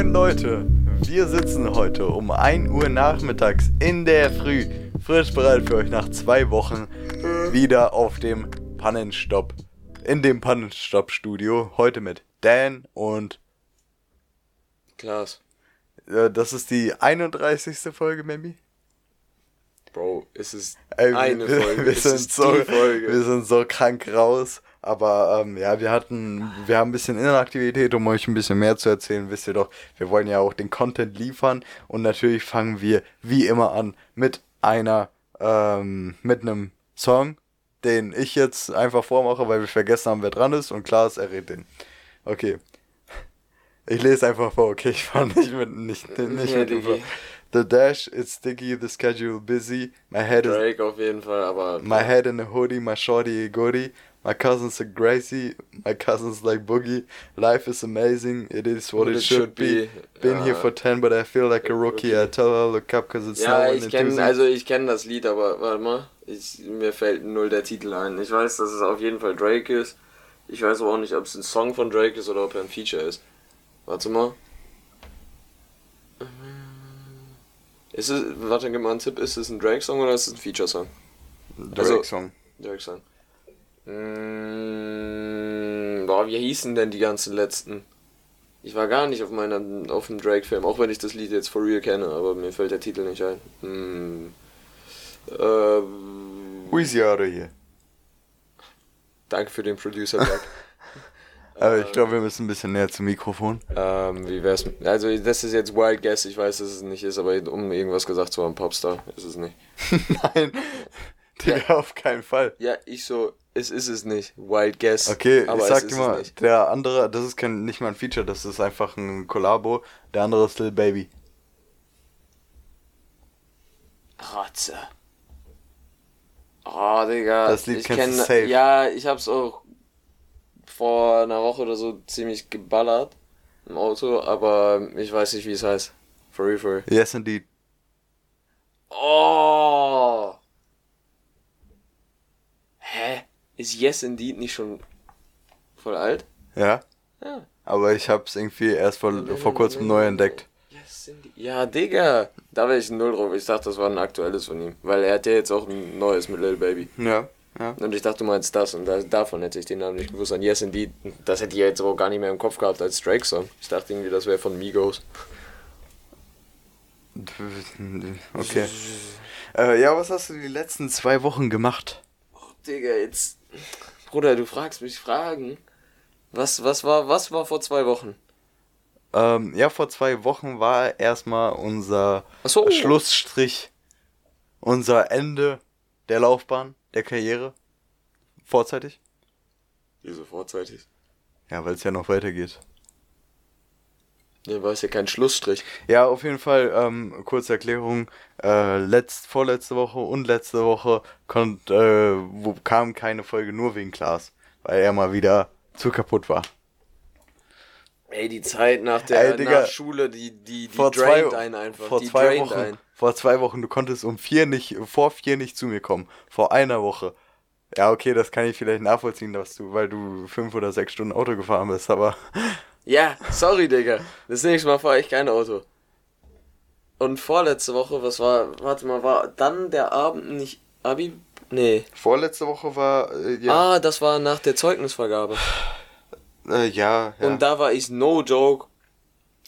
Moin Leute, wir sitzen heute um 1 Uhr nachmittags in der Früh, frisch bereit für euch nach zwei Wochen wieder auf dem Pannenstopp, in dem Pannenstopp-Studio, heute mit Dan und Klaas. äh, das ist die 31. Folge, Maybe? Bro, es ist Ey, eine wir, Folge. Wir es sind, so, Folge. wir sind so krank raus. Aber ähm, ja, wir hatten, wir haben ein bisschen Inaktivität, um euch ein bisschen mehr zu erzählen, wisst ihr doch, wir wollen ja auch den Content liefern und natürlich fangen wir wie immer an mit einer, ähm, mit einem Song, den ich jetzt einfach vormache, weil wir vergessen haben, wer dran ist und klar ist, er redet den. Okay. Ich lese einfach vor, okay, ich fahre nicht mit, nicht, nicht Ja, mit dem. The dash, it's sticky, the schedule busy, my head is Drake auf jeden Fall, aber. My head in a hoodie, my shorty a goodie. My cousin's a Gracie, my cousin's like Boogie. Life is amazing, it is what, it, should, be. Been here Ja. for 10, but I feel like a rookie. I tell her, look up, cause it's Ja, now ich kenne also ich kenne das Lied, aber warte mal, ich, mir fällt null der Titel ein. Ich weiß, dass es auf jeden Fall Drake ist. Ich weiß aber auch nicht, ob es ein Song von Drake ist oder ob er ein Feature ist. Warte mal. Ist es, warte, gib mal einen Tipp, ist es ein Drake-Song oder ist es ein Feature-Song? also- Drake-Song. Mm, boah, wie hießen denn die ganzen letzten? Ich war gar nicht auf meiner auf dem Drake-Film, auch wenn ich das Lied jetzt for real kenne, aber mir fällt der Titel nicht ein. Mm, ähm, Weezy out here. danke für den Producer-Tag. Aber ich glaube, wir müssen ein bisschen näher zum Mikrofon. ähm, wie wär's? Also, das ist jetzt Wild Guess, ich weiß, dass es nicht ist, aber um irgendwas gesagt zu haben, Popstar, ist es nicht. Nein, Digga, auf keinen Fall. Ja, ich so, es ist es nicht. Wild Guess. Okay, aber ich sag dir mal, der andere, das ist kein, nicht mal ein Feature, das ist einfach ein Kollabo. Der andere ist Lil Baby. Rotze. Oh, Digga. Das Lied ich kennst du kenn, safe. Ja, ich hab's auch vor einer Woche oder so ziemlich geballert im Auto, aber ich weiß nicht, wie es heißt. For real, for real. Yes, indeed. Oh! Ist Yes Indeed nicht schon voll alt? Ja, Ja. aber ich hab's irgendwie erst vor, vor kurzem neu entdeckt. Yes Indeed. Ja, Digga. Da wäre ich null drauf. Ich dachte, das war ein aktuelles von ihm. Weil er hat ja jetzt auch ein neues mit Lil Baby. Ja, ja. Und ich dachte, du meinst das und da, davon hätte ich den Namen nicht gewusst. Und Yes Indeed, das hätte ich jetzt aber auch gar nicht mehr im Kopf gehabt als Drake-Song. Ich dachte irgendwie, das wäre von Migos. Okay. Äh, ja, was hast du die letzten zwei Wochen gemacht? Digga, jetzt. Bruder, du fragst mich Fragen. Was, was, war, was war vor zwei Wochen? Ähm, ja, vor zwei Wochen war erstmal unser so. Schlussstrich, unser Ende der Laufbahn, der Karriere. Vorzeitig? Wieso vorzeitig? Ja, weil es ja noch weitergeht. Ja, war es ja kein Schlussstrich. Ja, auf jeden Fall, ähm, kurze Erklärung. Äh, letzt, vorletzte Woche und letzte Woche konnt, äh, wo kam keine Folge nur wegen Klaas, weil er mal wieder zu kaputt war. Ey, die Zeit nach der Ey, Digga, nach Schule, die, die, die vor zwei, einen einfach. vor die zwei Wochen, einen. vor zwei Wochen, du konntest um vier nicht, vor vier nicht zu mir kommen. Vor einer Woche. Ja, okay, das kann ich vielleicht nachvollziehen, dass du, weil du fünf oder sechs Stunden Auto gefahren bist, aber Ja, sorry, Digga. Das nächste Mal fahre ich kein Auto. Und vorletzte Woche, was war, warte mal, war dann der Abend nicht Abi? Nee. vorletzte Woche war, äh, ja, Ah, das war nach der Zeugnisvergabe. äh, ja, ja. Und da war ich no joke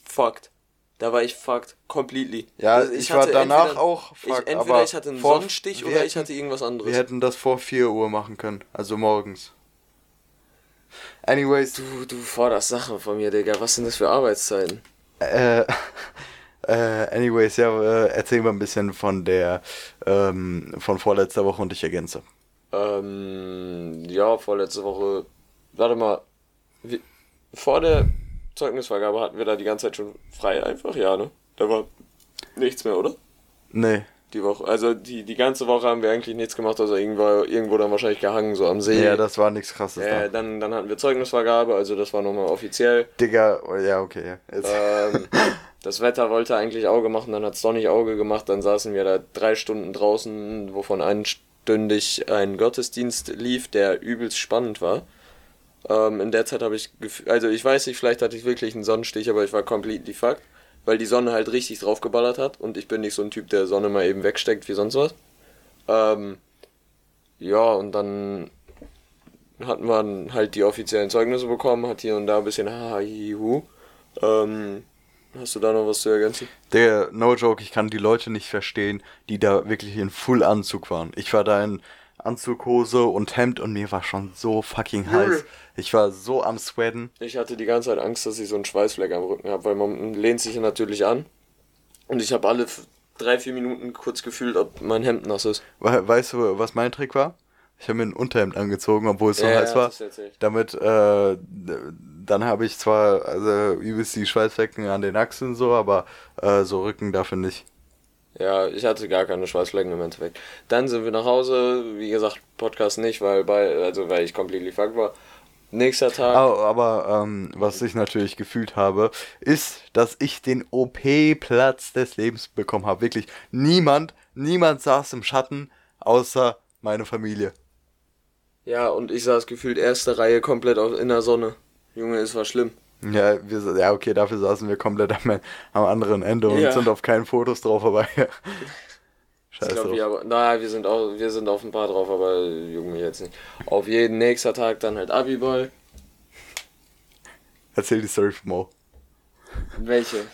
fucked. Da war ich fucked completely. Ja, Also ich war danach auch ich, fucked, Entweder aber ich hatte einen Sonnenstich oder ich hätten- hatte irgendwas anderes. wir hätten das vor 4 Uhr machen können, also morgens. Anyways, du, du forderst Sachen von mir, Digga. Was sind das für Arbeitszeiten? Äh, äh, anyways, ja, äh, erzähl mal ein bisschen von der, ähm, von vorletzter Woche und ich ergänze. Ähm, ja, vorletzte Woche. Warte mal. Wie, vor der Zeugnisvergabe hatten wir da die ganze Zeit schon frei einfach, ja, ne? Da war nichts mehr, oder? Nee. Die Woche. Also die, die ganze Woche haben wir eigentlich nichts gemacht, außer irgendwo, irgendwo dann wahrscheinlich gehangen, so am See. Ja, das war nichts krasses Äh, da. dann, dann hatten wir Zeugnisvergabe, also das war nochmal offiziell. Digga, oh, ja, okay, ja. Ähm, das Wetter wollte eigentlich Auge machen, dann hat es doch nicht Auge gemacht, dann saßen wir da drei Stunden draußen, wovon einstündig ein Gottesdienst lief, der übelst spannend war. Ähm, in der Zeit habe ich, also ich weiß nicht, vielleicht hatte ich wirklich einen Sonnenstich, aber ich war completely fucked, weil die Sonne halt richtig draufgeballert hat und ich bin nicht so ein Typ, der Sonne mal eben wegsteckt wie sonst was. Ähm, ja, und dann hat man halt die offiziellen Zeugnisse bekommen, hat hier und da ein bisschen hahihu. Ähm, hast du da noch was zu ergänzen? Der, no joke, ich kann die Leute nicht verstehen, die da wirklich in Fullanzug waren. Ich war da in Anzughose und Hemd und mir war schon so fucking heiß. Ich war so am Sweaten. Ich hatte die ganze Zeit Angst, dass ich so einen Schweißfleck am Rücken habe, weil man lehnt sich natürlich an. Und ich habe alle drei, vier Minuten kurz gefühlt, ob mein Hemd nass ist. We weißt du, was mein Trick war? Ich habe mir ein Unterhemd angezogen, obwohl es so Ja, heiß ja, war. Damit, äh, dann habe ich zwar also übelst die Schweißflecken an den Achseln so, aber äh, so Rücken dafür nicht. Ja, ich hatte gar keine Schweißflecken im Endeffekt. Dann sind wir nach Hause, wie gesagt, Podcast nicht, weil bei, also weil ich completely fucked war. Nächster Tag. Aber, aber ähm, was ich natürlich gefühlt habe, ist, dass ich den OP-Platz des Lebens bekommen habe. Wirklich, niemand, niemand saß im Schatten, außer meine Familie. Ja, und ich saß gefühlt erste Reihe komplett in der Sonne. Junge, es war schlimm. Ja, wir, ja, okay, dafür saßen wir komplett am, am anderen Ende und Ja. sind auf keinen Fotos drauf, aber ja. Ich Scheiß glaube, wir, aber, naja, wir sind auch, wir sind auf ein paar drauf, aber jucken mich jetzt nicht. Auf jeden nächster Tag dann halt Abiball. Erzähl die Story von Mo. Welche?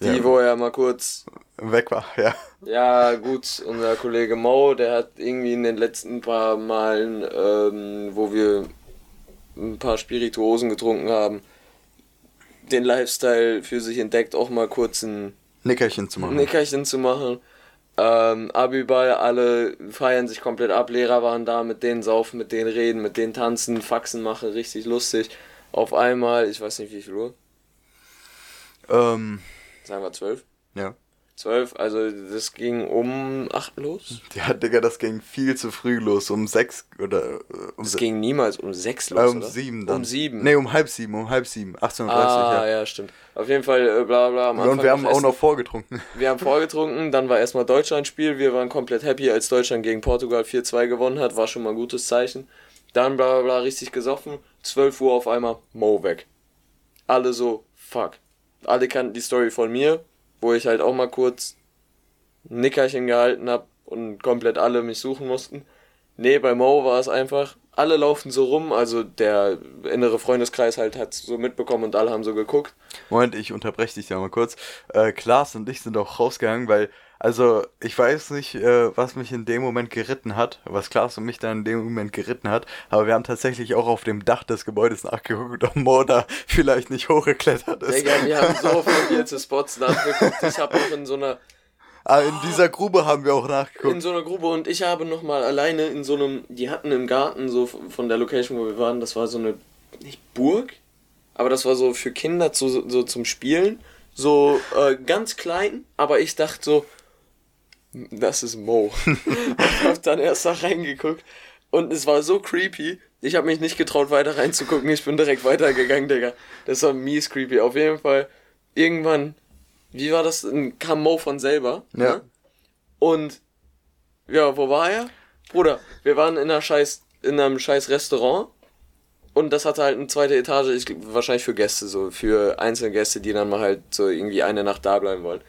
Die, Ja. wo er mal kurz Weg war, ja. Ja, gut, unser Kollege Mo, der hat irgendwie in den letzten paar Malen, ähm, wo wir ein paar Spirituosen getrunken haben, den Lifestyle für sich entdeckt, auch mal kurz ein Nickerchen zu machen. Nickerchen zu machen. Ähm, Abiball, alle feiern sich komplett ab, Lehrer waren da, mit denen saufen, mit denen reden, mit denen tanzen, Faxen machen, richtig lustig. Auf einmal, ich weiß nicht wie viel Uhr, Ähm, sagen wir zwölf. ja. Zwölf, also das ging um acht los. Ja, Digga, das ging viel zu früh los. Um sechs oder äh, um, Es se- ging niemals um sechs äh, los, um oder? sieben dann. Um sieben. Nee, um halb sieben, um halb sieben. 18.30 Uhr, ah, ja. ja. stimmt. Auf jeden Fall, äh, bla bla. Am Und Anfang wir haben auch noch vorgetrunken. Wir haben vorgetrunken, dann war erstmal Deutschland-Spiel. Wir waren komplett happy, als Deutschland gegen Portugal 4-2 gewonnen hat. War schon mal ein gutes Zeichen. Dann bla bla bla, richtig gesoffen. 12 Uhr auf einmal, Mo weg. Alle so, fuck. Alle kannten die Story von mir, wo ich halt auch mal kurz ein Nickerchen gehalten hab und komplett alle mich suchen mussten. Nee, bei Mo war es einfach, alle laufen so rum, also der innere Freundeskreis halt hat so mitbekommen und alle haben so geguckt. Moment, ich unterbreche dich da mal kurz. Äh, Klaas und ich sind auch rausgegangen, weil, also, ich weiß nicht, äh, was mich in dem Moment geritten hat, was Klaas und mich dann in dem Moment geritten hat, aber wir haben tatsächlich auch auf dem Dach des Gebäudes nachgeguckt, ob Mo da vielleicht nicht hochgeklettert ist. Digga, wir haben so fundierte Spots nachgeguckt. Ich habe auch in so einer Ah, in dieser Grube haben wir auch in nachgeguckt. so einer Grube und ich habe noch mal alleine in so einem die hatten im Garten so von der Location wo wir waren, das war so eine nicht Burg, aber das war so für Kinder zu, so zum Spielen, so äh, ganz klein, aber ich dachte so das ist Mo. ich habe dann erst da reingeguckt und es war so creepy. Ich habe mich nicht getraut weiter reinzugucken. Ich bin direkt weitergegangen, Digga. Das war mies creepy. Auf jeden Fall irgendwann wie war das? Kam Mo von selber. Ja. Ne? Und ja, wo war er? Bruder, wir waren in einer scheiß, in einem scheiß Restaurant und das hatte halt eine zweite Etage, ich, wahrscheinlich für Gäste, so für einzelne Gäste, die dann mal halt so irgendwie eine Nacht da bleiben wollen.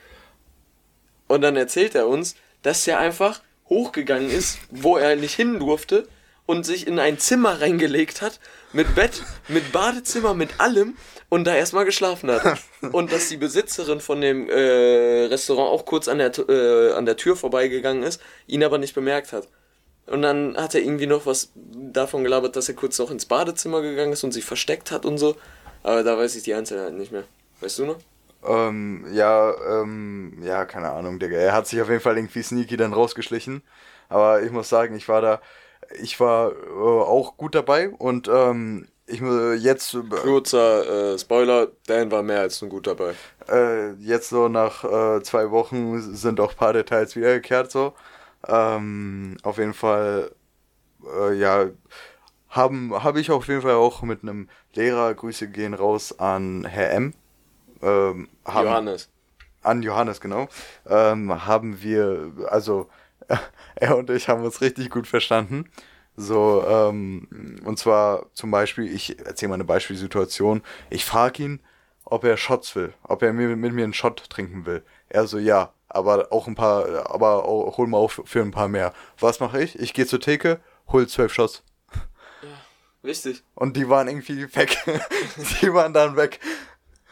Und dann erzählt er uns, dass er einfach hochgegangen ist, wo er nicht hin durfte und sich in ein Zimmer reingelegt hat, mit Bett, mit Badezimmer, mit allem und da erstmal geschlafen hat. Und dass die Besitzerin von dem äh, Restaurant auch kurz an der, äh, an der Tür vorbeigegangen ist, ihn aber nicht bemerkt hat. Und dann hat er irgendwie noch was davon gelabert, dass er kurz noch ins Badezimmer gegangen ist und sich versteckt hat und so. Aber da weiß ich die Einzelheiten nicht mehr. Weißt du noch? Ähm, ja, ähm, ja, keine Ahnung, Digga. Er hat sich auf jeden Fall irgendwie sneaky dann rausgeschlichen. Aber ich muss sagen, ich war da, ich war äh, auch gut dabei und ähm, ich muss jetzt, äh, Kurzer äh, Spoiler, Dan war mehr als nur gut dabei. äh, jetzt so nach äh, zwei Wochen sind auch ein paar Details wiedergekehrt so. Ähm, auf jeden Fall, äh, ja, haben habe ich auf jeden Fall auch mit einem Lehrer, Grüße gehen raus an Herr M. Ähm, haben, Johannes. an Johannes, genau, ähm, haben wir, also er und ich haben uns richtig gut verstanden. So, ähm, und zwar zum Beispiel, ich erzähle mal eine Beispielsituation. Ich frage ihn, ob er Shots will, ob er mit, mit mir einen Shot trinken will. Er so, ja, aber auch ein paar, aber auch, hol mal auch für ein paar mehr. Was mache ich? Ich gehe zur Theke, hol zwölf Shots. Wichtig. Und die waren irgendwie weg. die waren dann weg.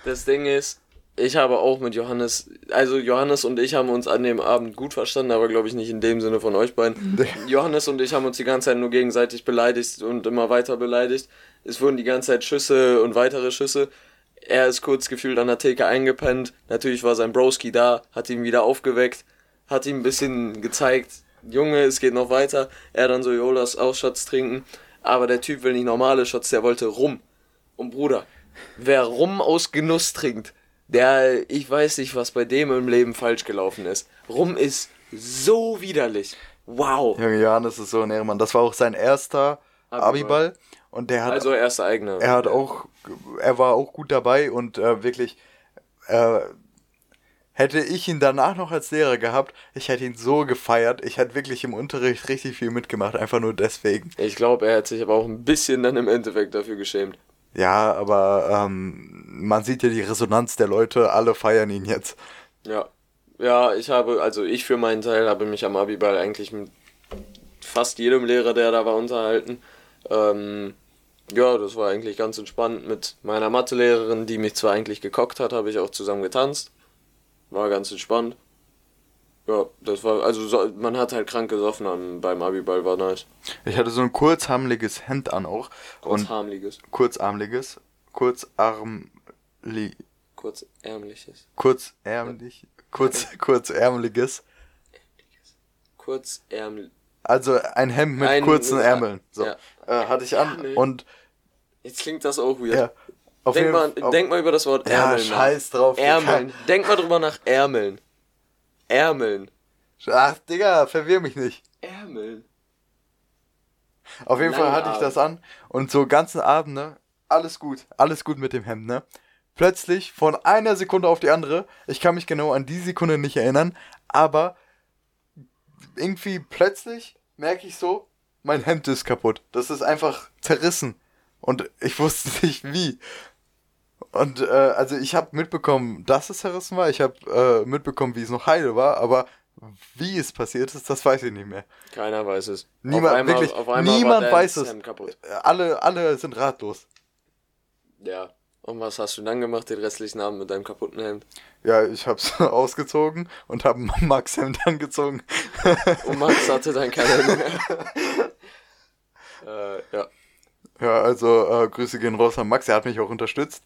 Das Ding ist, ich habe auch mit Johannes, also Johannes und ich haben uns an dem Abend gut verstanden, aber glaube ich nicht in dem Sinne von euch beiden. Johannes und ich haben uns die ganze Zeit nur gegenseitig beleidigt und immer weiter beleidigt. Es wurden die ganze Zeit Schüsse und weitere Schüsse. Er ist kurz gefühlt an der Theke eingepennt. Natürlich war sein Broski da, hat ihn wieder aufgeweckt, hat ihm ein bisschen gezeigt, Junge, es geht noch weiter. Er dann so, jo, lass auch Shots trinken. Aber der Typ will nicht normale Shots, der wollte Rum. Und Bruder, wer Rum aus Genuss trinkt, der, ich weiß nicht, was bei dem im Leben falsch gelaufen ist. Rum ist so widerlich. Wow. Junge Johannes ist so ein Ehrenmann. Das war auch sein erster Abiball. Abi und der hat. Also erster eigener. Er hat auch, er war auch gut dabei und äh, wirklich, äh, hätte ich ihn danach noch als Lehrer gehabt, ich hätte ihn so gefeiert. Ich hätte wirklich im Unterricht richtig viel mitgemacht, einfach nur deswegen. Ich glaube, er hat sich aber auch ein bisschen dann im Endeffekt dafür geschämt. Ja, aber ähm, man sieht ja die Resonanz der Leute, alle feiern ihn jetzt. Ja. Ja, ich habe, also ich für meinen Teil habe mich am Abiball eigentlich mit fast jedem Lehrer, der da war, unterhalten. Ähm, ja, das war eigentlich ganz entspannt. Mit meiner Mathelehrerin, die mich zwar eigentlich gekockt hat, habe ich auch zusammen getanzt. War ganz entspannt. Ja, das war, also so, man hat halt krank gesoffen am, beim Abiball, war nice. Ich hatte so ein kurzharmliges Hemd an auch. Kurzharmliges. Kurzarmliges. Kurzarmli. Kurzärmliches. Kurzärmlich. Kurz, kurzärmliches. Kurzärmel. Also ein Hemd mit ein, kurzen Ärmeln. So. Ja. Äh, hatte ich an Ärmel. und. Jetzt klingt das auch weird. Ja. Auf denk, mal, auf, denk mal über das Wort Ärmeln. Ja, scheiß drauf. Ärmeln. Denk mal drüber nach Ärmeln. Ärmeln. Ach, Digga, verwirr mich nicht. Ärmeln. Auf jeden Lange Fall hatte ich das an und so ganzen Abend, ne? Alles gut, alles gut mit dem Hemd, ne? Plötzlich von einer Sekunde auf die andere, ich kann mich genau an die Sekunde nicht erinnern, aber irgendwie plötzlich merke ich so, mein Hemd ist kaputt. Das ist einfach zerrissen. Und ich wusste nicht wie. Und äh, also ich habe mitbekommen, dass es zerrissen war. Ich habe äh, mitbekommen, wie es noch heile war, aber wie es passiert ist, das weiß ich nicht mehr. Keiner weiß es. Niemand, einmal, wirklich, niemand weiß es. Alle, alle sind ratlos. Ja. Und was hast du dann gemacht, den restlichen Abend mit deinem kaputten Hemd? Ja, ich hab's ausgezogen und hab Max Hemd angezogen. und Max hatte dann keine Hemd mehr. äh, ja. Ja, also äh, Grüße gehen raus an Max, er hat mich auch unterstützt.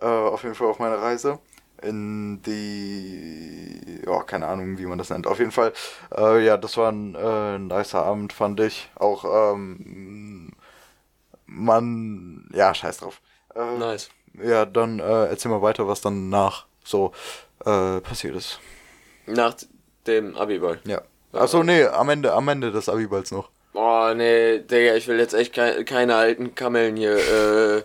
Äh, auf jeden Fall auf meiner Reise in die, ja, keine Ahnung, wie man das nennt. Auf jeden Fall, äh, ja, das war ein äh, nicer Abend, fand ich. Auch, ähm, man, ja, scheiß drauf. Äh, nice ja, dann äh, erzähl mal weiter, was dann nach so äh, passiert ist. Nach dem Abiball? Ja. Achso, nee, am Ende, am Ende des Abiballs noch. Boah, nee, Digga, ich will jetzt echt ke keine alten Kamellen hier äh,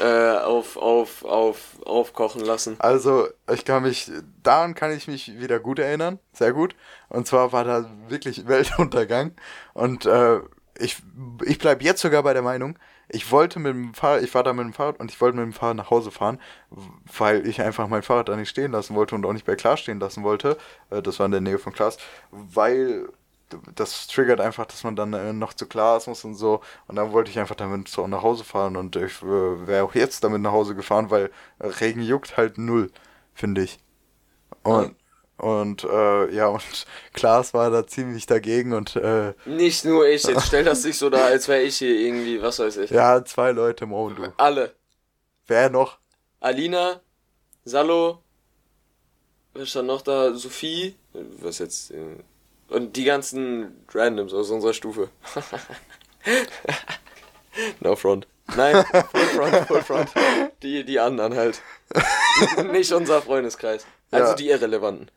äh, auf, auf, auf, aufkochen lassen. Also, ich kann mich, daran kann ich mich wieder gut erinnern, sehr gut. Und zwar war da wirklich Weltuntergang. Und äh, ich, ich bleib jetzt sogar bei der Meinung, ich wollte mit dem Fahrrad, ich war da mit dem Fahrrad und ich wollte mit dem Fahrrad nach Hause fahren, weil ich einfach mein Fahrrad da nicht stehen lassen wollte und auch nicht bei Klaas stehen lassen wollte. Äh, das war in der Nähe von Klaas, weil das triggert einfach, dass man dann äh, noch zu Klaas muss und so. Und dann wollte ich einfach damit so nach Hause fahren und ich äh, wäre auch jetzt damit nach Hause gefahren, weil Regen juckt halt null, finde ich. Und, und äh, ja, und Klaas war da ziemlich dagegen und äh, Nicht nur ich, jetzt stell das nicht so da, als wäre ich hier irgendwie, was weiß ich. Ja, zwei Leute, Mo du. Alle. Wer noch? Alina, Salo, wer stand noch da? Sophie, was jetzt. Äh, und die ganzen Randoms aus unserer Stufe. no front. Nein, full front, full front. Die, die anderen halt. Nicht unser Freundeskreis. Also ja. die Irrelevanten.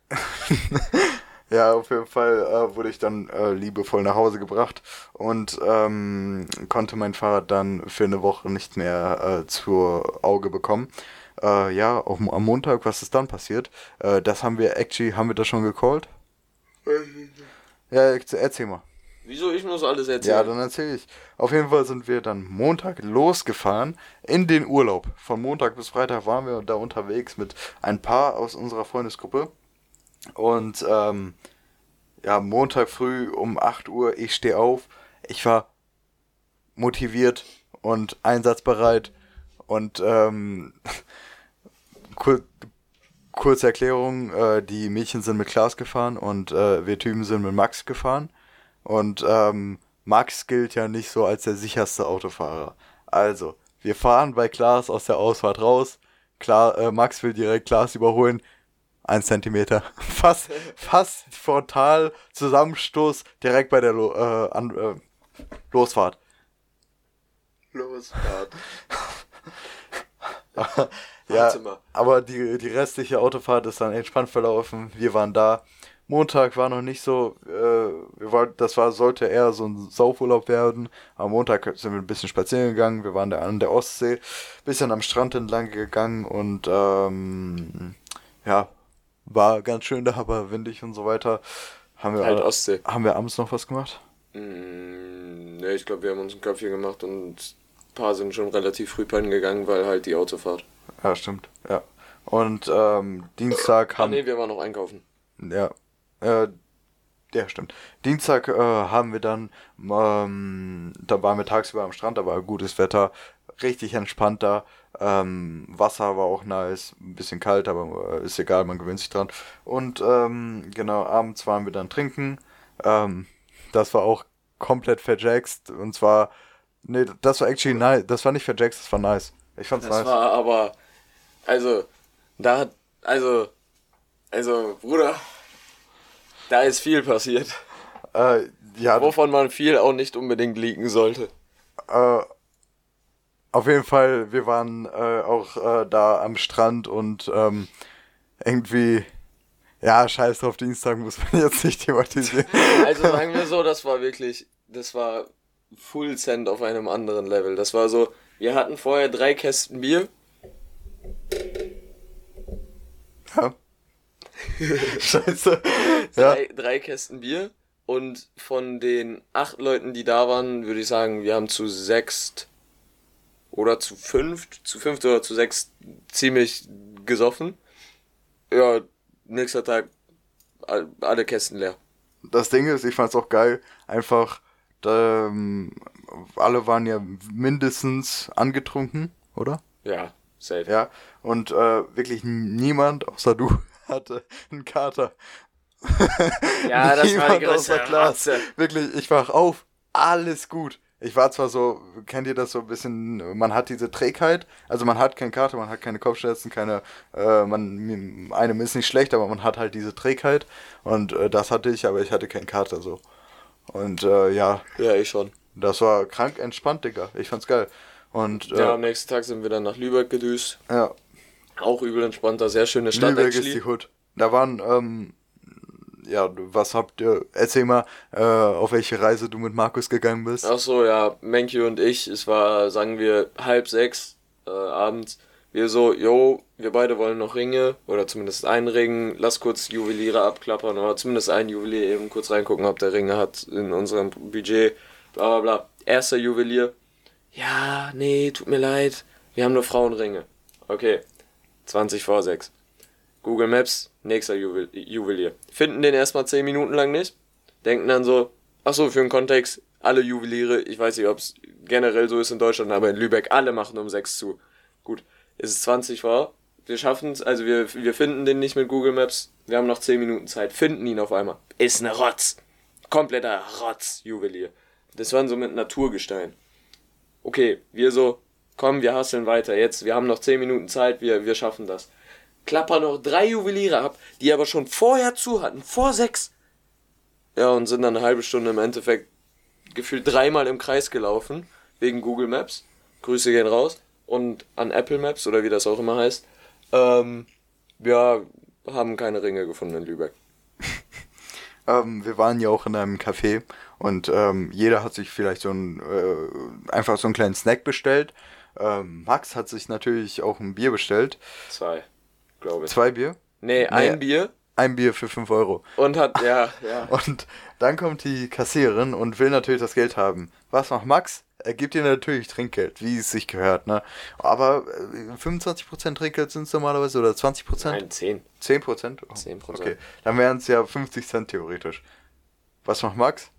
ja, auf jeden Fall äh, wurde ich dann äh, liebevoll nach Hause gebracht und ähm, konnte mein Fahrrad dann für eine Woche nicht mehr äh, zur Auge bekommen. Äh, ja, auch am Montag, was ist dann passiert? Äh, das haben wir actually, haben wir das schon gecallt? Ja, erzähl mal. Wieso? Ich muss alles erzählen. Ja, dann erzähle ich. Auf jeden Fall sind wir dann Montag losgefahren in den Urlaub. Von Montag bis Freitag waren wir da unterwegs mit ein paar aus unserer Freundesgruppe. Und ähm, ja, Montag früh um 8 Uhr, ich stehe auf. Ich war motiviert und einsatzbereit. Und ähm, kurze Erklärung, äh, die Mädchen sind mit Klaas gefahren und äh, wir Typen sind mit Max gefahren. Und ähm, Max gilt ja nicht so als der sicherste Autofahrer. Also, wir fahren bei Klaas aus der Ausfahrt raus. Klar, äh, Max will direkt Klaas überholen. Ein Zentimeter. Fast, fast frontal Zusammenstoß direkt bei der Lo äh, an, äh, Losfahrt. Losfahrt. ja, aber die, die restliche Autofahrt ist dann entspannt verlaufen. Wir waren da. Montag war noch nicht so, äh, wir wollten, das war, sollte eher so ein Saufurlaub werden. Am Montag sind wir ein bisschen spazieren gegangen, wir waren da an der Ostsee, bisschen am Strand entlang gegangen und ähm, ja, war ganz schön da, aber windig und so weiter. Haben wir, halt Ostsee. Haben wir abends noch was gemacht? Mm, ne, ich glaube, wir haben uns einen Kaffee gemacht und ein paar sind schon relativ früh pennen gegangen, weil halt die Autofahrt. Ja, stimmt, ja. Und ähm, Dienstag haben. Ah, nee, wir waren noch einkaufen. Ja, äh, ja, stimmt. Dienstag äh, haben wir dann, ähm, da waren wir tagsüber am Strand, da war gutes Wetter, richtig entspannt da. Ähm, Wasser war auch nice, ein bisschen kalt, aber äh, ist egal, man gewöhnt sich dran. Und ähm, genau, abends waren wir dann trinken. Ähm, das war auch komplett verjaxt. Und zwar, nee, das war actually nice. Das war nicht verjaxt, das war nice. Ich fand's das nice. War aber, also, da hat, also, also, Bruder, da ist viel passiert. Äh, ja. Wovon man viel auch nicht unbedingt liegen sollte. Äh, auf jeden Fall, wir waren äh, auch äh, da am Strand und ähm, irgendwie, ja, scheiß drauf, Dienstag muss man jetzt nicht thematisieren. Also sagen wir so, das war wirklich, das war Full Cent auf einem anderen Level. Das war so, wir hatten vorher drei Kästen Bier. Ja. Scheiße. Ja. Drei, drei Kästen Bier. Und von den acht Leuten, die da waren, würde ich sagen, wir haben zu sechst oder zu fünft, zu fünft oder zu sechst ziemlich gesoffen. Ja, nächster Tag alle Kästen leer. Das Ding ist, ich fand's auch geil, einfach, ähm, alle waren ja mindestens angetrunken, oder? Ja, safe. Ja, und äh, wirklich niemand außer du hatte einen Kater. Ja, das war die größte Klasse. Wirklich, ich wach auf, alles gut. Ich war zwar so, kennt ihr das so ein bisschen, man hat diese Trägheit, also man hat keine Karte, man hat keine Kopfschmerzen, keine, äh, man, einem ist nicht schlecht, aber man hat halt diese Trägheit und äh, das hatte ich, aber ich hatte keinen Kater so. Und äh, ja. Ja, ich schon. Das war krank entspannt, Digga. Ich fand's geil. Und, ja, äh, am nächsten Tag sind wir dann nach Lübeck gedüst. Ja. Auch übel entspannter, sehr schöne Stadt. Lübeck actually. ist die Hood. Da waren, ähm, ja, was habt ihr, erzähl mal, äh, auf welche Reise du mit Markus gegangen bist. Ach so, ja, Menki und ich, es war, sagen wir, halb sechs äh, abends. Wir so, yo, wir beide wollen noch Ringe, oder zumindest einen Ring, lass kurz Juweliere abklappern, oder zumindest einen Juwelier eben kurz reingucken, ob der Ringe hat in unserem Budget, bla bla bla. Erster Juwelier, ja, nee, tut mir leid, wir haben nur Frauenringe. Okay, 20 vor 6. Google Maps, nächster Juwel Juwelier. Finden den erstmal 10 Minuten lang nicht. Denken dann so, achso, für den Kontext, alle Juweliere, ich weiß nicht, ob es generell so ist in Deutschland, aber in Lübeck, alle machen um 6 zu. Gut, ist es 20 vor. Wir schaffen es, also wir, wir finden den nicht mit Google Maps. Wir haben noch 10 Minuten Zeit, finden ihn auf einmal. Ist ne Rotz. Kompletter Rotz-Juwelier. Das waren so mit Naturgestein. Okay, wir so, komm, wir hasseln weiter. Jetzt, wir haben noch 10 Minuten Zeit, wir, wir schaffen das klappern noch drei Juweliere ab, die aber schon vorher zu hatten, vor sechs. Ja, und sind dann eine halbe Stunde im Endeffekt gefühlt dreimal im Kreis gelaufen, wegen Google Maps. Grüße gehen raus. Und an Apple Maps, oder wie das auch immer heißt. Ähm, ja, haben keine Ringe gefunden in Lübeck. ähm, wir waren ja auch in einem Café und ähm, jeder hat sich vielleicht so ein, äh, einfach so einen kleinen Snack bestellt. Ähm, Max hat sich natürlich auch ein Bier bestellt. Zwei glaube ich. Zwei Bier? Nee, ein nee. Bier, ein Bier für 5 Euro. Und hat, ja, ja. Und dann kommt die Kassiererin und will natürlich das Geld haben. Was macht Max? Er gibt ihr natürlich Trinkgeld, wie es sich gehört, ne? Aber äh, 25% Trinkgeld sind es normalerweise oder 20%? Nein, 10. 10%? Oh, 10%. Okay, dann wären es ja 50 Cent theoretisch. Was macht Max?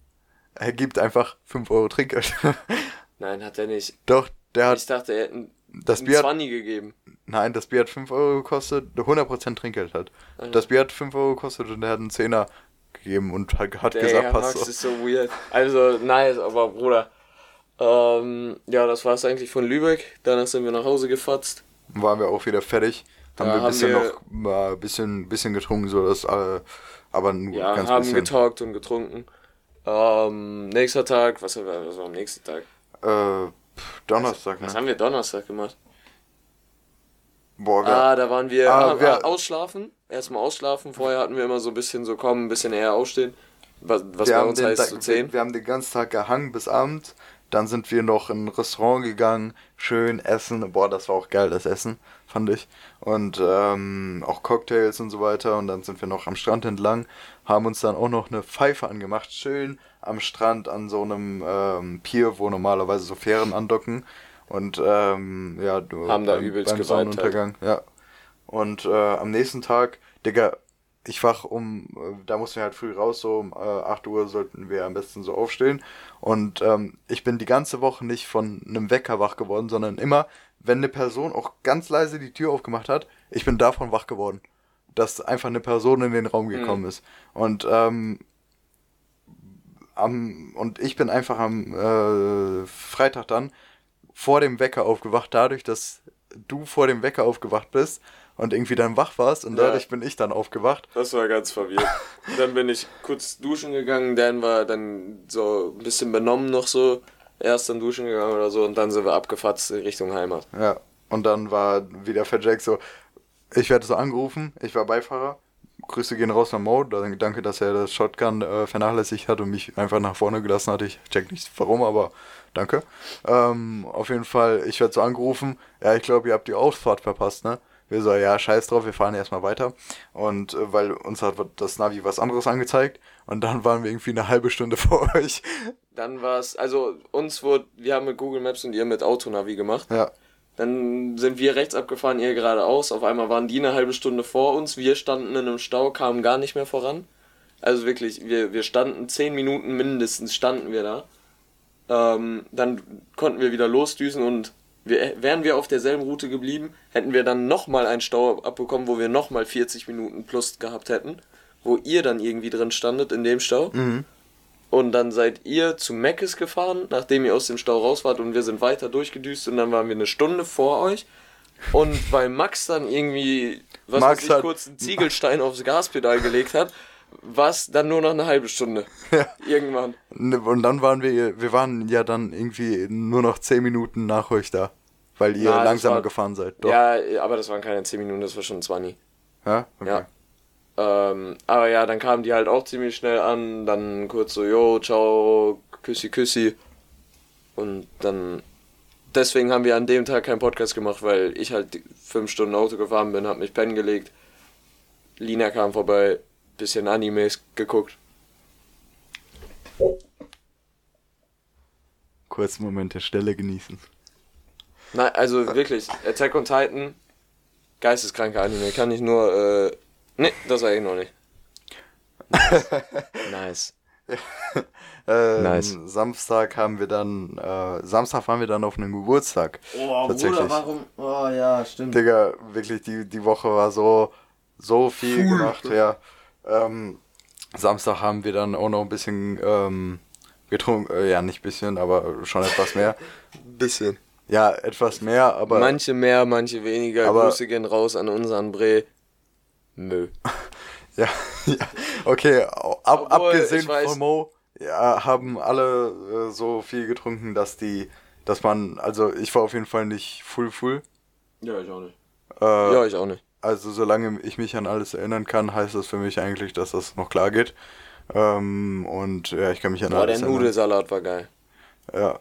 Er gibt einfach 5 Euro Trinkgeld. Nein, hat er nicht. Doch, der hat. Ich dachte, er hätte einen, Das Bier hat- 20 gegeben. Nein, das Bier hat 5 Euro gekostet, 100% Trinkgeld hat. Das Bier hat 5 Euro gekostet und er hat einen Zehner gegeben und hat, hat Der gesagt, Herr passt Max so. ist so weird. Also, nice, aber Bruder. Ähm, ja, das war es eigentlich von Lübeck. Danach sind wir nach Hause gefatzt. waren wir auch wieder fertig. Haben Ja, wir ein haben bisschen wir- noch mal ein bisschen, bisschen getrunken, so dass äh, aber nur Ja, ganz haben bisschen. getalkt und getrunken. Ähm, nächster Tag, was, war- was war am nächsten Tag? Äh, Donnerstag, Was ne? haben wir Donnerstag gemacht? Boah, Ah, da waren wir, Ah, ah, wir- ausschlafen. Erstmal ausschlafen. Vorher hatten wir immer so ein bisschen so kommen, ein bisschen eher aufstehen. Was, was bei uns heißt Da- so 10. wir, wir haben den ganzen Tag gehangen bis Abend. Dann sind wir noch in ein Restaurant gegangen, schön essen. Boah, das war auch geil, das Essen, fand ich. Und ähm, auch Cocktails und so weiter. Und dann sind wir noch am Strand entlang, haben uns dann auch noch eine Pfeife angemacht, schön am Strand an so einem ähm, Pier, wo normalerweise so Fähren andocken. Und ähm, ja, du Haben da beim, übelst beim geweibt halt. Sonnenuntergang, ja. Und äh, am nächsten Tag, Digga, ich wach um, äh, da mussten wir halt früh raus, so um äh, 8 Uhr sollten wir am besten so aufstehen. Und ähm, ich bin die ganze Woche nicht von einem Wecker wach geworden, sondern immer, wenn eine Person auch ganz leise die Tür aufgemacht hat, ich bin davon wach geworden. Dass einfach eine Person in den Raum gekommen ist. Und ähm, am, und ich bin einfach am äh, Freitag dann vor dem Wecker aufgewacht, dadurch, dass du vor dem Wecker aufgewacht bist und irgendwie dann wach warst und Ja. dadurch bin ich dann aufgewacht. Das war ganz verwirrt. dann bin ich kurz duschen gegangen, Dan war dann so ein bisschen benommen noch so. Erst dann duschen gegangen oder so und dann sind wir abgefatzt in Richtung Heimat. Ja. Und dann war wieder Fat Jack so, ich werde so angerufen, ich war Beifahrer. Grüße gehen raus an Mo, danke, dass er das Shotgun äh, vernachlässigt hat und mich einfach nach vorne gelassen hat. Ich check nicht warum, aber danke. Ähm, auf jeden Fall, ich werde so angerufen, ja, ich glaube, ihr habt die Ausfahrt verpasst, ne? Wir so, ja, scheiß drauf, wir fahren erstmal weiter. Und äh, weil uns hat das Navi was anderes angezeigt und dann waren wir irgendwie eine halbe Stunde vor euch. Dann war es, also uns wurde, wir haben mit Google Maps und ihr mit Autonavi gemacht. Ja, Dann sind wir rechts abgefahren, ihr geradeaus. Auf einmal waren die eine halbe Stunde vor uns. Wir standen in einem Stau, kamen gar nicht mehr voran. Also wirklich, wir, wir standen zehn Minuten mindestens, standen wir da. Ähm, dann konnten wir wieder losdüsen und wir, wären wir auf derselben Route geblieben, hätten wir dann nochmal einen Stau abbekommen, wo wir nochmal 40 Minuten plus gehabt hätten. Wo ihr dann irgendwie drin standet in dem Stau. Und dann seid ihr zu Meckes gefahren, nachdem ihr aus dem Stau raus wart und wir sind weiter durchgedüst und dann waren wir eine Stunde vor euch. Und weil Max dann irgendwie, was Max weiß ich, kurz einen Ziegelstein aufs Gaspedal gelegt hat, war es dann nur noch eine halbe Stunde. Irgendwann. Ne, Und dann waren wir, wir waren ja dann irgendwie nur noch 10 Minuten nach euch da. Weil ihr Na, langsamer war- gefahren seid. Doch. Ja, aber das waren keine 10 Minuten, das war schon 20. Ja? Okay. Ja. Ähm, aber ja, dann kamen die halt auch ziemlich schnell an, dann kurz so, yo, ciao, küssi, küssi. Und dann, deswegen haben wir an dem Tag keinen Podcast gemacht, weil ich halt fünf Stunden Auto gefahren bin, hab mich pennen gelegt. Lina kam vorbei, bisschen Animes geguckt. Kurzen Moment der Stelle genießen. Nein, also wirklich, Attack on Titan, geisteskranker Anime, kann ich nur, äh, nee, das sag ich noch nicht. Nice. Ähm, Nice. Samstag haben wir dann, äh, Samstag waren wir dann auf einem Geburtstag. Oh, Tatsächlich. warum? Oh ja, stimmt. Digga, wirklich, die, die Woche war so, so viel Cool. gemacht, ja. Ähm, Samstag haben wir dann auch noch ein bisschen ähm, getrunken, äh, ja, nicht bisschen, aber schon etwas mehr. Bisschen. Ja, etwas mehr, aber manche mehr, manche weniger. Aber- Grüße gehen raus an unseren Bre. Mö. Ja, ja. okay, ab, Obwohl, abgesehen von Mo, ja, haben alle äh, so viel getrunken, dass die, dass man, also ich war auf jeden Fall nicht full full. Ja, ich auch nicht. Äh, Ja, ich auch nicht. Also solange ich mich an alles erinnern kann, heißt das für mich eigentlich, dass das noch klar geht. Ähm, und ja, ich kann mich an Boah, der alles erinnern. Nudelsalat war geil. Ja.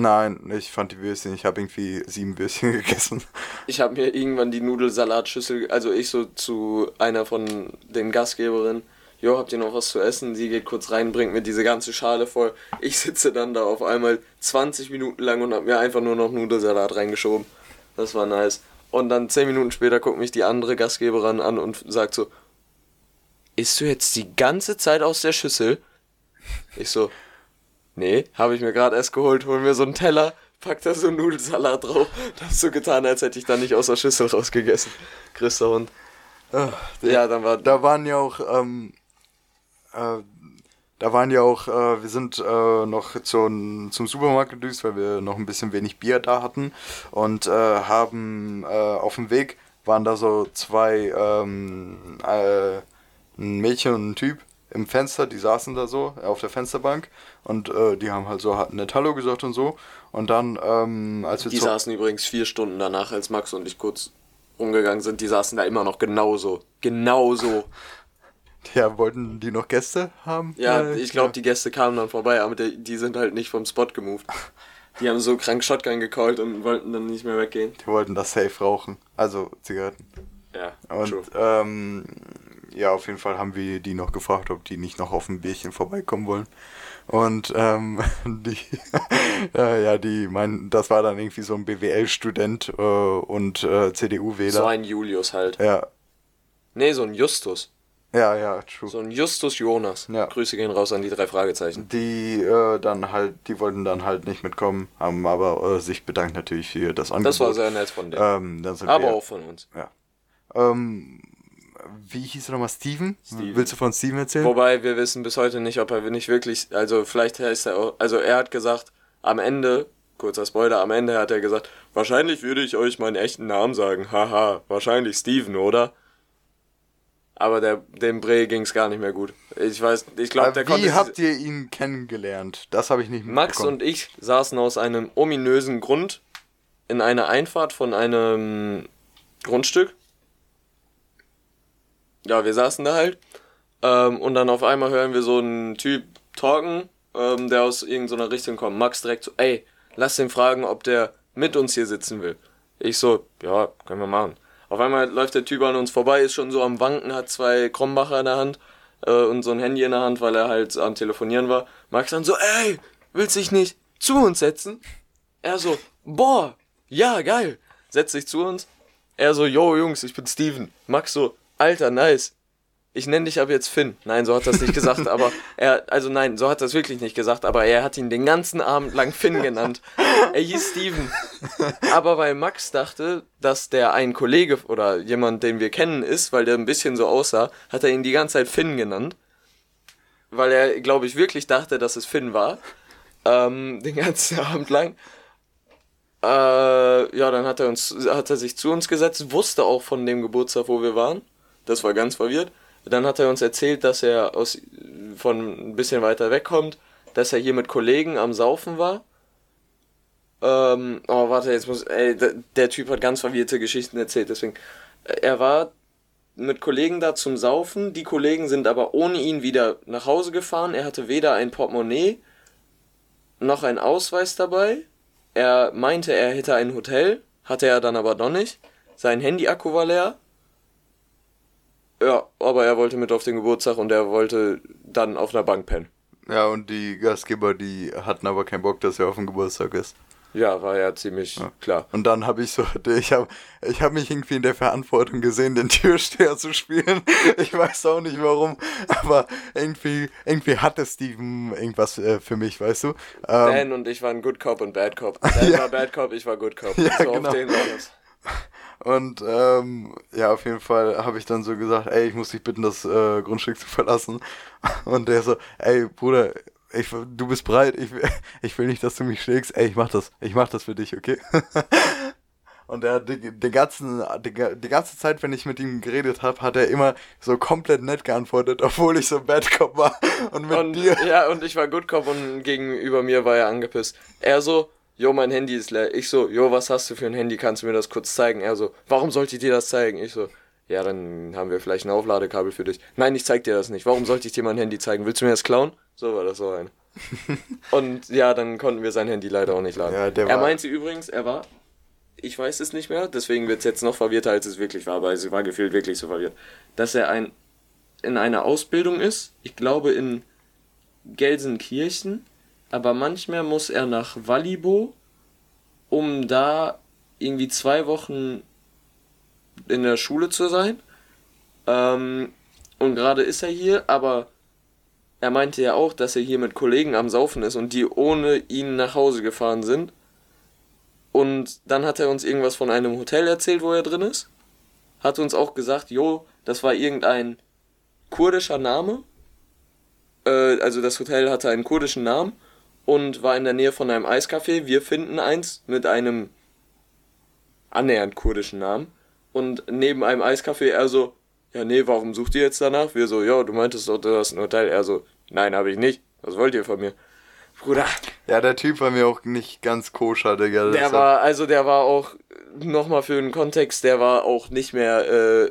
Nein, ich fand die Würstchen, ich habe irgendwie sieben Würstchen gegessen. Ich habe mir irgendwann die Nudelsalatschüssel, also ich so zu einer von den Gastgeberinnen, jo, habt ihr noch was zu essen? Sie geht kurz rein, bringt mir diese ganze Schale voll. Ich sitze dann da auf einmal 20 Minuten lang und habe mir einfach nur noch Nudelsalat reingeschoben. Das war nice. Und dann 10 Minuten später guckt mich die andere Gastgeberin an und sagt so, isst du jetzt die ganze Zeit aus der Schüssel? Ich so, nee, habe ich mir gerade erst geholt, hol mir so einen Teller, pack da so einen Nudelsalat drauf. Das hast so getan, als hätte ich da nicht aus der Schüssel rausgegessen. Christa Hund. ja, dann war. Da waren ja auch, ähm, äh, da waren ja auch, äh, wir sind äh, noch zum, zum Supermarkt gedüst, weil wir noch ein bisschen wenig Bier da hatten und äh, haben äh, auf dem Weg waren da so zwei, ähm, äh, ein Mädchen und ein Typ im Fenster, die saßen da so auf der Fensterbank und äh, die haben halt so nett Hallo gesagt und so. Und dann, ähm, als wir Die saßen übrigens vier Stunden danach, als Max und ich kurz umgegangen sind, die saßen da immer noch genauso. Genauso. Ja, wollten die noch Gäste haben? Ja, äh, ich glaube, die Gäste kamen dann vorbei, aber die, die sind halt nicht vom Spot gemoved. Die haben so krank Shotgun gecallt und wollten dann nicht mehr weggehen. Die wollten das safe rauchen. Also Zigaretten. Ja, Und true. ähm, ja, auf jeden Fall haben wir die noch gefragt, ob die nicht noch auf ein Bierchen vorbeikommen wollen. Und ähm, die, ja, ja, die meinen, das war dann irgendwie so ein BWL-Student äh, und äh, CDU-Wähler. So ein Julius halt. ja, Nee, so ein Justus. ja, ja, true. So ein Justus Jonas. Ja. Grüße gehen raus an die drei Fragezeichen. Die äh, dann halt, die wollten dann halt nicht mitkommen, haben aber äh, sich bedankt natürlich für das Angebot. Das war sehr nett von denen. Ähm, aber wir, auch von uns. Ja. Ähm, wie hieß er nochmal? Steven? Steven. Willst du von Steven erzählen? Wobei wir wissen bis heute nicht, ob er nicht wirklich, also vielleicht heißt er auch, also er hat gesagt, am Ende, kurzer Spoiler, am Ende hat er gesagt, wahrscheinlich würde ich euch meinen echten Namen sagen, haha, wahrscheinlich Steven, oder? Aber der, dem Bre ging es gar nicht mehr gut. Ich weiß, ich glaube, der Äh, konnte... Wie habt ihr ihn kennengelernt? Das habe ich nicht Max mitbekommen. und ich saßen aus einem ominösen Grund in einer Einfahrt von einem Grundstück. Ja, wir saßen da halt. Ähm, und dann auf einmal hören wir so einen Typ talken, ähm, der aus irgendeiner Richtung kommt. Max direkt so, ey, lass den fragen, ob der mit uns hier sitzen will. Ich so, ja, können wir machen. Auf einmal läuft der Typ an uns vorbei, ist schon so am Wanken, hat zwei Krombacher in der Hand äh, und so ein Handy in der Hand, weil er halt am Telefonieren war. Max dann so, ey, willst dich nicht zu uns setzen? Er so, boah, ja, geil. Setzt sich zu uns. Er so, yo, Jungs, ich bin Steven. Max so, alter, nice. Ich nenne dich ab jetzt Finn. Nein, so hat er es nicht gesagt, aber er, also nein, so hat er es wirklich nicht gesagt, aber er hat ihn den ganzen Abend lang Finn genannt. Er hieß Steven. Aber weil Max dachte, dass der ein Kollege oder jemand, den wir kennen, ist, weil der ein bisschen so aussah, hat er ihn die ganze Zeit Finn genannt. Weil er, glaube ich, wirklich dachte, dass es Finn war. Ähm, den ganzen Abend lang. Äh, ja, dann hat er uns, hat er sich zu uns gesetzt, wusste auch von dem Geburtstag, wo wir waren. Das war ganz verwirrt. Dann hat er uns erzählt, dass er aus, von ein bisschen weiter weg kommt, dass er hier mit Kollegen am Saufen war. Ähm, oh, warte, jetzt muss, ey, der, Typ hat ganz verwirrte Geschichten erzählt, deswegen. Er war mit Kollegen da zum Saufen, die Kollegen sind aber ohne ihn wieder nach Hause gefahren. Er hatte weder ein Portemonnaie noch einen Ausweis dabei. Er meinte, er hätte ein Hotel, hatte er dann aber doch nicht. Sein Handy-Akku war leer. Ja, aber er wollte mit auf den Geburtstag und er wollte dann auf einer Bank pennen. Ja, und die Gastgeber, die hatten aber keinen Bock, dass er auf dem Geburtstag ist. Ja, war ja ziemlich klar. Und dann habe ich so, ich habe ich hab mich irgendwie in der Verantwortung gesehen, den Türsteher zu spielen. Ich weiß auch nicht warum, aber irgendwie, irgendwie hatte Steven irgendwas äh, für mich, weißt du? Ähm, Dan und ich waren Good Cop und Bad Cop. Dan war Bad Cop, ich war Good Cop. Ja, so genau. auf den war das. Und ähm, ja, auf jeden Fall habe ich dann so gesagt, ey, ich muss dich bitten, das äh, Grundstück zu verlassen. Und der so, ey, Bruder, ich, du bist bereit, ich, will- ich will nicht, dass du mich schlägst. Ey, ich mach das, ich mach das für dich, okay? Und er hat die, den ganzen, die, die ganze Zeit, wenn ich mit ihm geredet habe, hat er immer so komplett nett geantwortet, obwohl ich so Bad Cop war. Und mit Und, dir. ja, und ich war Good Cop und gegenüber mir war er angepisst. Er so, jo, mein Handy ist leer. Ich so, jo, was hast du für ein Handy? Kannst du mir das kurz zeigen? Er so, warum sollte ich dir das zeigen? Ich so, ja, dann haben wir vielleicht ein Aufladekabel für dich. Nein, ich zeig dir das nicht. Warum sollte ich dir mein Handy zeigen? Willst du mir das klauen? So war das so ein. Und ja, dann konnten wir sein Handy leider auch nicht laden. Ja, der er meinte übrigens, er war, ich weiß es nicht mehr, deswegen wird es jetzt noch verwirrter, als es wirklich war, aber es war gefühlt wirklich so verwirrt, dass er ein, in einer Ausbildung ist, ich glaube in Gelsenkirchen, aber manchmal muss er nach Wallibo, um da irgendwie zwei Wochen in der Schule zu sein. Ähm, und gerade ist er hier, aber er meinte ja auch, dass er hier mit Kollegen am Saufen ist und die ohne ihn nach Hause gefahren sind. Und dann hat er uns irgendwas von einem Hotel erzählt, wo er drin ist. Hat uns auch gesagt, jo, das war irgendein kurdischer Name. Äh, also das Hotel hatte einen kurdischen Namen und war in der Nähe von einem Eiscafé. Wir finden eins mit einem annähernd kurdischen Namen. Und neben einem Eiscafé er so, ja nee, warum sucht ihr jetzt danach? Wir so, ja, du meintest doch, du hast ein Hotel. Er so, nein, habe ich nicht. Was wollt ihr von mir? Bruder, Ja, der Typ war mir auch nicht ganz koscher, Digga. der war, also der war auch, nochmal für den Kontext, der war auch nicht mehr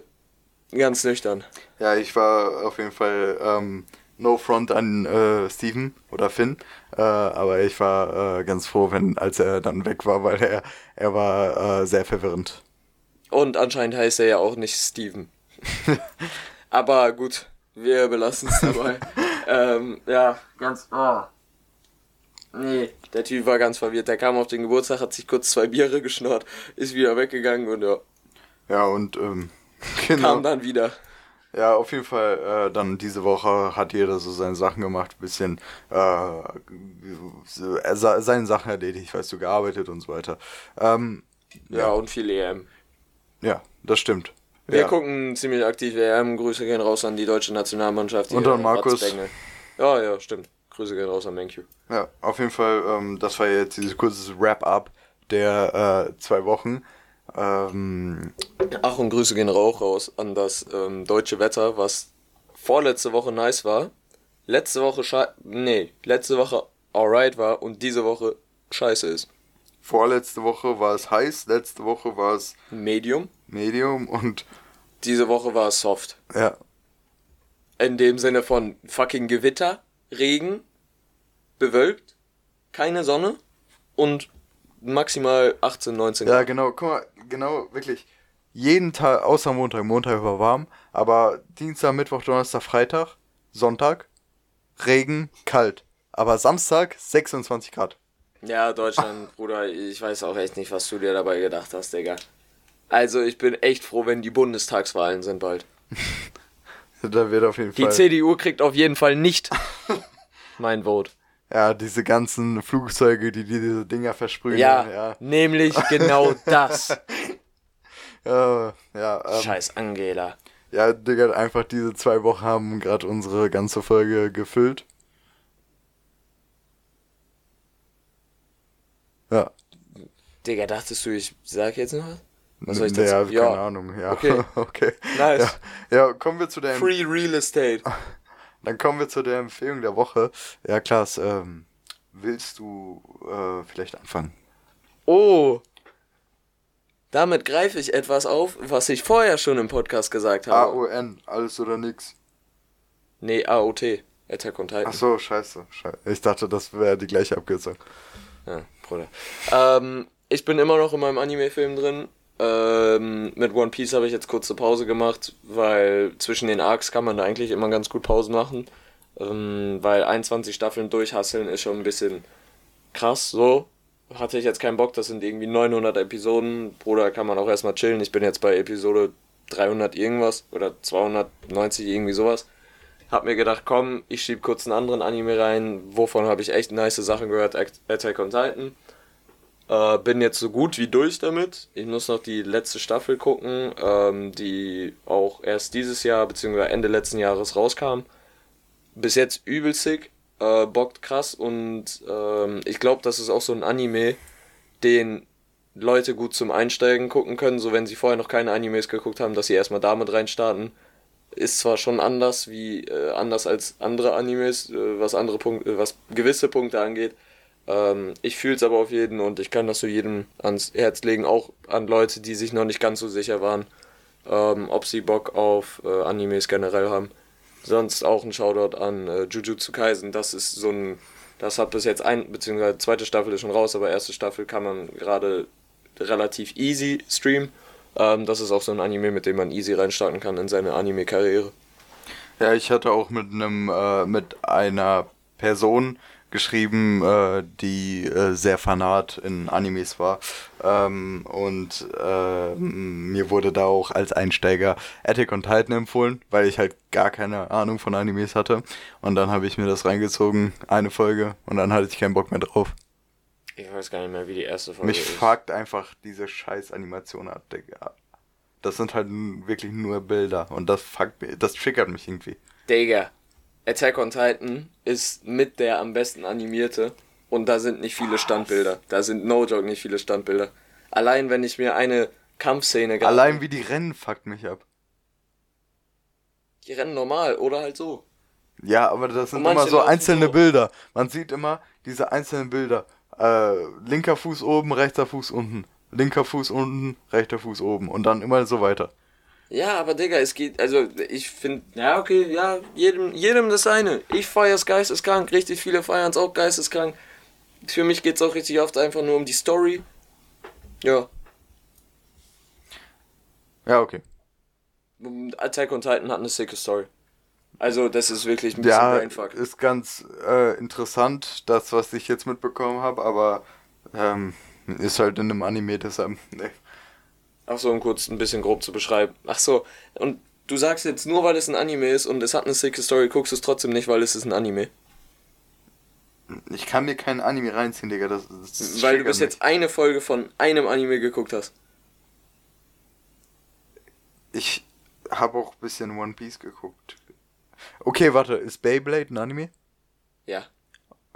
äh, ganz nüchtern. Ja, ich war auf jeden Fall ähm, no front an äh, Steven oder Finn, äh, aber ich war äh, ganz froh, wenn als er dann weg war, weil er er war äh, sehr verwirrend. Und anscheinend heißt er ja auch nicht Steven. Aber gut, wir belassen es dabei. ähm, ja, ganz. Oh. Nee, der Typ war ganz verwirrt. Der kam auf den Geburtstag, hat sich kurz zwei Biere geschnort, ist wieder weggegangen und ja, Ja und ähm, genau. kam dann wieder. Ja, auf jeden Fall, äh, dann diese Woche hat jeder so seine Sachen gemacht, bisschen äh, seine Sachen erledigt, weißt du, gearbeitet und so weiter. Ähm, Ja, ja, und viel EM. ja, das stimmt. Wir ja. gucken ziemlich aktiv EM. Grüße gehen raus an die deutsche Nationalmannschaft. die Und an Markus. Ratzbengel. Ja, ja, stimmt. Grüße gehen raus an Menkyu. Ja, auf jeden Fall, ähm, das war jetzt dieses kurze Wrap-up der äh, zwei Wochen. Ähm, Ach, und Grüße gehen auch raus an das ähm, deutsche Wetter, was vorletzte Woche nice war. Letzte Woche nee, letzte Woche alright war und diese Woche scheiße ist. vorletzte Woche war es heiß, letzte Woche war es Medium. Medium und Diese Woche war es soft. ja, In dem Sinne von fucking Gewitter, Regen, bewölkt, keine Sonne und maximal 18, 19 Ja, Grad. genau, guck mal, genau, wirklich. Jeden Tag, außer Montag, Montag war warm, aber Dienstag, Mittwoch, Donnerstag, Freitag, Sonntag, Regen, kalt. Aber Samstag 26 Grad. Ja, Deutschland, Bruder, ich weiß auch echt nicht, was du dir dabei gedacht hast, Digga. Also, ich bin echt froh, wenn die Bundestagswahlen sind bald. Da wird auf jeden Die Fall. CDU kriegt auf jeden Fall nicht mein Vote. Ja, diese ganzen Flugzeuge, die, die diese Dinger versprühen. Ja, ja. nämlich genau das. Äh, ja, ähm, Scheiß Angela. ja, Digga, einfach diese zwei Wochen haben gerade unsere ganze Folge gefüllt. Ja. Digga, dachtest du, ich sag jetzt noch was? Was soll ich ja, dazu? keine Ahnung, ja. Okay. okay. Nice. Ja, ja, kommen wir zu der Free Real Estate. Dann kommen wir zu der Empfehlung der Woche. Ja, Klaas, ähm, willst du äh, vielleicht anfangen? Oh. Damit greife ich etwas auf, was ich vorher schon im Podcast gesagt habe. AON, alles oder nix. Nee, AOT. Attack on Titan. Ach so, scheiße. Ich dachte, das wäre die gleiche Abkürzung. Ja, Bruder. Ähm, ich bin immer noch in meinem Anime-Film drin. Ähm, mit One Piece habe ich jetzt kurze Pause gemacht, weil zwischen den Arcs kann man eigentlich immer ganz gut Pausen machen. Ähm, weil 21 Staffeln durchhasseln ist schon ein bisschen krass, so. Hatte ich jetzt keinen Bock, das sind irgendwie 900 Episoden. Bruder, kann man auch erstmal chillen. Ich bin jetzt bei Episode 300 irgendwas oder 290 irgendwie sowas. Hab mir gedacht, komm, ich schieb kurz einen anderen Anime rein. Wovon habe ich echt nice Sachen gehört? Attack on Titan. Äh, bin jetzt so gut wie durch damit. Ich muss noch die letzte Staffel gucken, ähm, die auch erst dieses Jahr bzw. Ende letzten Jahres rauskam. Bis jetzt übel sick, äh, bockt krass und ähm, ich glaube, das ist auch so ein Anime, den Leute gut zum Einsteigen gucken können, so wenn sie vorher noch keine Animes geguckt haben, dass sie erstmal damit reinstarten. Ist zwar schon anders wie äh, anders als andere Animes, äh, was andere Punkte, was gewisse Punkte angeht. Ähm, ich fühle es aber auf jeden und ich kann das so jedem ans Herz legen, auch an Leute, die sich noch nicht ganz so sicher waren, ähm, ob sie Bock auf äh, Animes generell haben. Sonst auch ein Shoutout an äh, Jujutsu Kaisen. Das ist so ein Das hat bis jetzt ein, beziehungsweise zweite Staffel ist schon raus, aber erste Staffel kann man gerade relativ easy streamen. Ähm, das ist auch so ein Anime, mit dem man easy reinstarten kann in seine Anime-Karriere. Ja, ich hatte auch mit einem, äh, mit einer Person geschrieben, äh, die äh, sehr fanat in Animes war. Ähm, und äh, mir wurde da auch als Einsteiger Attack on Titan empfohlen, weil ich halt gar keine Ahnung von Animes hatte. Und dann habe ich mir das reingezogen, eine Folge, und dann hatte ich keinen Bock mehr drauf. Ich weiß gar nicht mehr, wie die erste Folge Mich ist. fuckt einfach diese scheiß Animation ab, Digga. Das sind halt wirklich nur Bilder und das fuckt mich, das triggert mich irgendwie. Digga, Attack on Titan ist mit der am besten animierte und da sind nicht viele Standbilder. Da sind no joke nicht viele Standbilder. Allein wenn ich mir eine Kampfszene Allein wie die rennen fuckt mich ab. Die rennen normal oder halt so. Ja, aber das sind immer so einzelne so. Bilder. Man sieht immer diese einzelnen Bilder. Äh, linker Fuß oben, rechter Fuß unten. Linker Fuß unten, rechter Fuß oben. Und dann immer so weiter. Ja, aber Digga, es geht, also ich finde, ja, okay, ja, jedem, jedem das seine. Ich feier's geisteskrank, richtig viele feiern's auch geisteskrank. Für mich geht's auch richtig oft einfach nur um die Story. Ja, Ja, okay. Attack on Titan hat eine sicke Story. Also, das ist wirklich ein bisschen Ja, Brainfuck. ist ganz äh, interessant, das, was ich jetzt mitbekommen habe, aber ähm, ist halt in einem Anime deshalb. Nee. Ach so, um kurz ein bisschen grob zu beschreiben. Ach so, und du sagst jetzt nur, weil es ein Anime ist und es hat eine sicke Story, guckst du es trotzdem nicht, weil es ist ein Anime. Ich kann mir keinen Anime reinziehen, Digga. Das, das weil du bis jetzt eine Folge von einem Anime geguckt hast. Ich habe auch ein bisschen One Piece geguckt. Okay, warte, ist Beyblade ein Anime? Ja.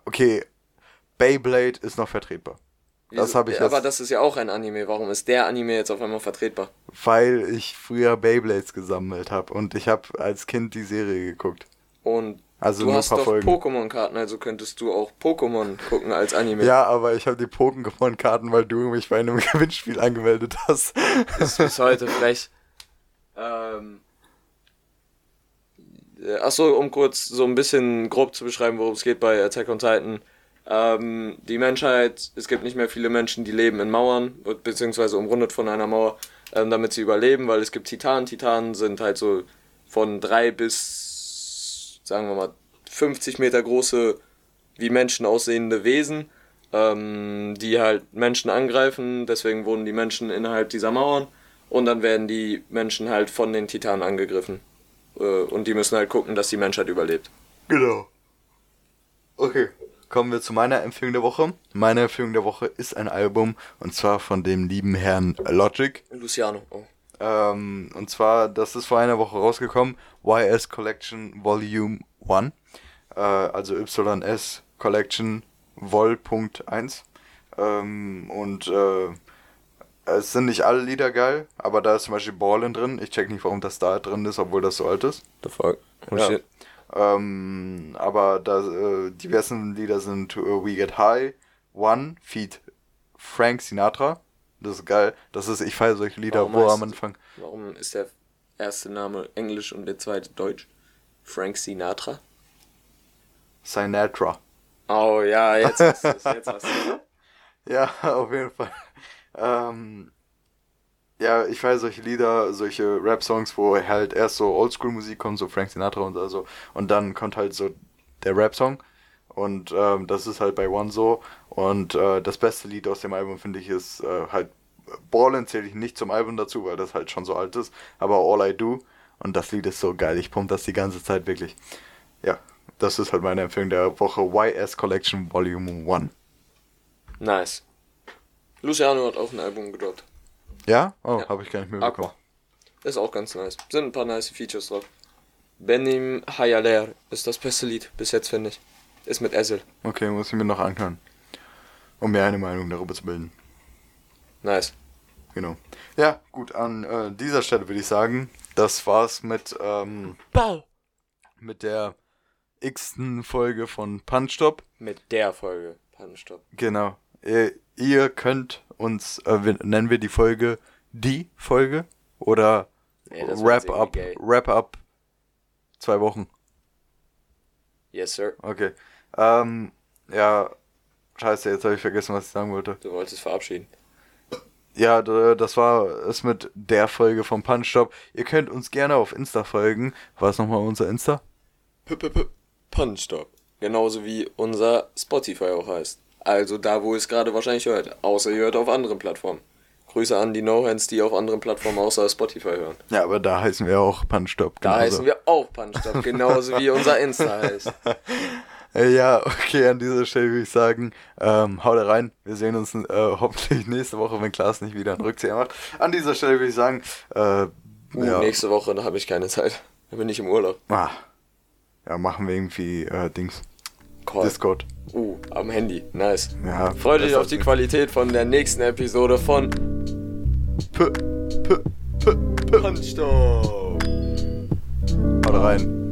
Okay, Beyblade ist noch vertretbar. Das habe ich Aber das ist ja auch ein Anime. Warum ist der Anime jetzt auf einmal vertretbar? weil ich früher Beyblades gesammelt habe und ich habe als Kind die Serie geguckt. Und Also du hast doch. Pokémon-Karten, also könntest du auch Pokémon gucken als Anime. Ja, aber ich habe die Pokémon-Karten, weil du mich bei einem Gewinnspiel angemeldet hast. ist bis heute frech. Ähm, äh, Achso, um kurz so ein bisschen grob zu beschreiben, worum es geht bei Attack on Titan. Ähm, die Menschheit, es gibt nicht mehr viele Menschen, die leben in Mauern, beziehungsweise umrundet von einer Mauer, ähm, damit sie überleben, weil es gibt Titanen. Titanen sind halt so von drei bis, sagen wir mal, 50 Meter große, wie Menschen aussehende Wesen, ähm, die halt Menschen angreifen. Deswegen wohnen die Menschen innerhalb dieser Mauern. Und dann werden die Menschen halt von den Titanen angegriffen. Äh, und die müssen halt gucken, dass die Menschheit überlebt. Genau. Okay. Kommen wir zu meiner Empfehlung der Woche. Meine Empfehlung der Woche ist ein Album und zwar von dem lieben Herrn Logic. Luciano. Oh. Ähm, und zwar, das ist vor einer Woche rausgekommen, YS Collection Volume 1. Äh, also YS Collection Vol.1. Ähm, und äh, es sind nicht alle Lieder geil, aber da ist zum Beispiel Ballin drin. Ich check nicht, warum das da drin ist, obwohl das so alt ist. The fuck? Oh, Ja. Ähm, aber da, äh, die besten Lieder sind äh, We Get High, One, Feed Frank Sinatra. Das ist geil. Das ist, ich feiere solche Lieder, Warum wo heißt- am Anfang. Warum ist der erste Name Englisch und der zweite Deutsch? Frank Sinatra? Sinatra. Oh ja, jetzt hast du es. Ja, auf jeden Fall. Ähm, ja, ich feiere solche Lieder, solche Rap-Songs, wo halt erst so Oldschool-Musik kommt, so Frank Sinatra und so, und dann kommt halt so der Rap-Song. Und ähm, das ist halt bei One so. Und äh, das beste Lied aus dem Album, finde ich, ist äh, halt Ballin zähle ich nicht zum Album dazu, weil das halt schon so alt ist. Aber All I Do. Und das Lied ist so geil. Ich pump das die ganze Zeit wirklich. Ja, das ist halt meine Empfehlung der Woche. YS Collection Volume 1. Nice. Luciano hat auch ein Album gedroppt. Ja? Oh, Ja. habe ich gar nicht mehr bekommen. Aqua. Ist auch ganz nice. Sind ein paar nice Features drauf. Benim Hayaler ist das beste Lied bis jetzt, finde ich. Ist mit Ezel. Okay, muss ich mir noch anhören. Um mir eine Meinung darüber zu bilden. Nice. Genau. Ja, gut, an äh, dieser Stelle würde ich sagen, das war's mit, ähm, Bau. mit der x-ten Folge von Punchstop. Mit der Folge. Pannenstopp. Genau. Ihr, ihr könnt uns, äh, wir- nennen wir die Folge die Folge oder Nee, Wrap up, gay. Wrap up zwei Wochen. Yes, sir. Okay. Ähm, Ja, scheiße, jetzt habe ich vergessen, was ich sagen wollte. Du wolltest verabschieden. Ja, das war es mit der Folge vom Punch Stop. Ihr könnt uns gerne auf Insta folgen. Was nochmal unser Insta? P -p -p Punchstop. Genauso wie unser Spotify auch heißt. Also da, wo ihr es gerade wahrscheinlich hört. Außer ihr hört auf anderen Plattformen. Grüße an die No-Hands, die auf anderen Plattformen außer Spotify hören. Ja, aber da heißen wir auch Punch Stop. Da heißen wir auch Punchstop, genauso wie unser Insta heißt. Äh, Ja, okay, an dieser Stelle würde ich sagen, ähm, haut rein. Wir sehen uns äh, hoffentlich nächste Woche, wenn Klaas nicht wieder einen Rückzieher macht. An dieser Stelle würde ich sagen, äh, Uh, ja, Nächste Woche, da habe ich keine Zeit. Da bin ich im Urlaub. ah, ja, machen wir irgendwie äh, Dings. Call. Discord. Uh, am Handy. Nice. Ja, Freut euch besser auf die Qualität von der nächsten Episode von P, P, P, P. Punchstop. Haut rein.